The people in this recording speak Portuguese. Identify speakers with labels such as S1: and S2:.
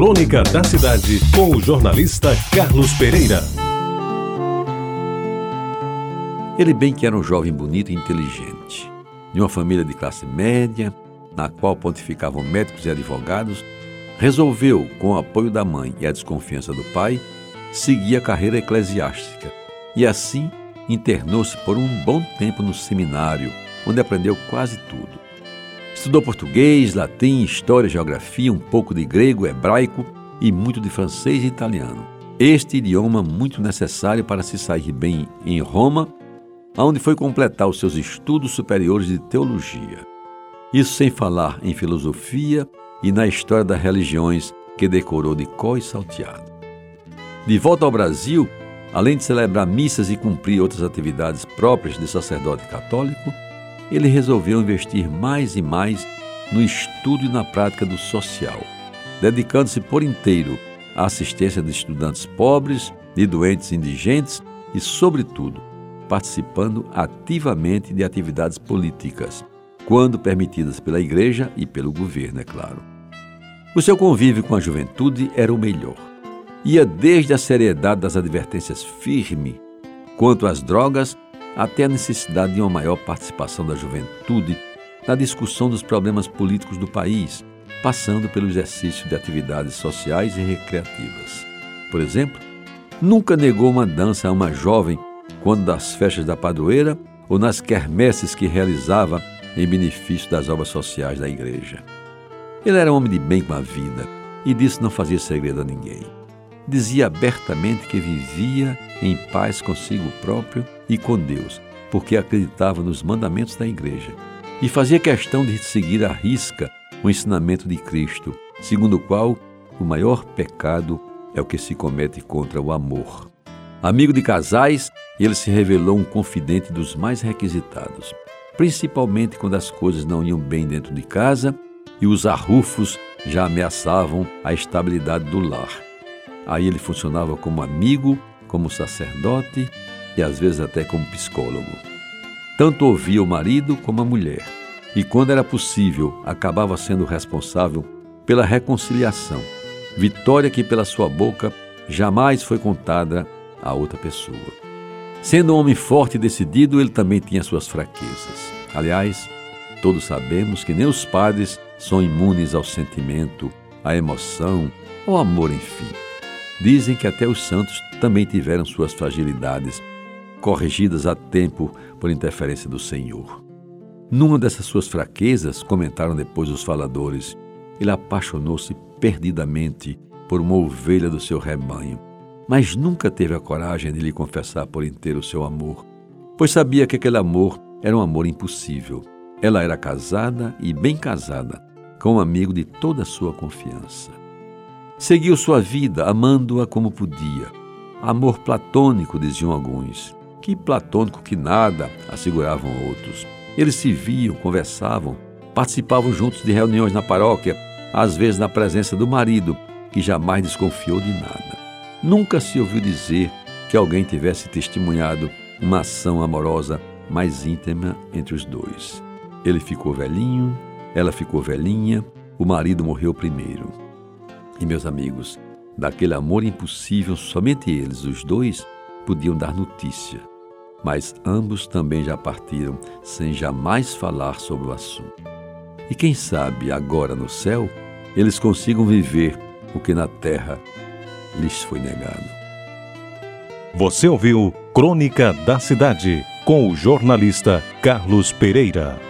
S1: Crônica da Cidade, com o jornalista Carlos Pereira.
S2: Ele bem que era um jovem bonito e inteligente, de uma família de classe média, na qual pontificavam médicos e advogados, resolveu, com o apoio da mãe e a desconfiança do pai, seguir a carreira eclesiástica e assim internou-se por um bom tempo no seminário, onde aprendeu quase tudo. Estudou português, latim, história, geografia, um pouco de grego, hebraico e muito de francês e italiano. Este idioma muito necessário para se sair bem em Roma, onde foi completar os seus estudos superiores de teologia. Isso sem falar em filosofia e na história das religiões que decorou de có e salteado. De volta ao Brasil, além de celebrar missas e cumprir outras atividades próprias de sacerdote católico, ele resolveu investir mais e mais no estudo e na prática do social, dedicando-se por inteiro à assistência de estudantes pobres, de doentes indigentes e, sobretudo, participando ativamente de atividades políticas, quando permitidas pela Igreja e pelo governo, é claro. O seu convívio com a juventude era o melhor. Ia desde a seriedade das advertências firme quanto às drogas até a necessidade de uma maior participação da juventude na discussão dos problemas políticos do país, passando pelo exercício de atividades sociais e recreativas. Por exemplo, nunca negou uma dança a uma jovem quando das festas da padroeira ou nas quermesses que realizava em benefício das obras sociais da igreja. Ele era um homem de bem com a vida e disso não fazia segredo a ninguém. Dizia abertamente que vivia em paz consigo próprio e com Deus, porque acreditava nos mandamentos da igreja e fazia questão de seguir à risca o ensinamento de Cristo, segundo o qual o maior pecado é o que se comete contra o amor. Amigo de casais, ele se revelou um confidente dos mais requisitados, principalmente quando as coisas não iam bem dentro de casa e os arrufos já ameaçavam a estabilidade do lar. Aí ele funcionava como amigo, como sacerdote e às vezes até como psicólogo. Tanto ouvia o marido como a mulher, e quando era possível, acabava sendo responsável pela reconciliação, vitória que pela sua boca jamais foi contada a outra pessoa. Sendo um homem forte e decidido, ele também tinha suas fraquezas. Aliás, todos sabemos que nem os padres são imunes ao sentimento, à emoção, ao amor, enfim. Dizem que até os santos também tiveram suas fragilidades, corrigidas a tempo por interferência do Senhor. Numa dessas suas fraquezas, comentaram depois os faladores, ele apaixonou-se perdidamente por uma ovelha do seu rebanho, mas nunca teve a coragem de lhe confessar por inteiro o seu amor, pois sabia que aquele amor era um amor impossível. Ela era casada e bem casada, com um amigo de toda a sua confiança. Seguiu sua vida amando-a como podia. Amor platônico, diziam alguns. Que platônico que nada, asseguravam outros. Eles se viam, conversavam, participavam juntos de reuniões na paróquia, às vezes na presença do marido, que jamais desconfiou de nada. Nunca se ouviu dizer que alguém tivesse testemunhado uma ação amorosa mais íntima entre os dois. Ele ficou velhinho, ela ficou velhinha, o marido morreu primeiro. E meus amigos, daquele amor impossível, somente eles, os dois, podiam dar notícia mas ambos também já partiram sem jamais falar sobre o assunto. E quem sabe agora no céu eles consigam viver o que na terra lhes foi negado.
S1: Você ouviu Crônica da Cidade com o jornalista Carlos Pereira.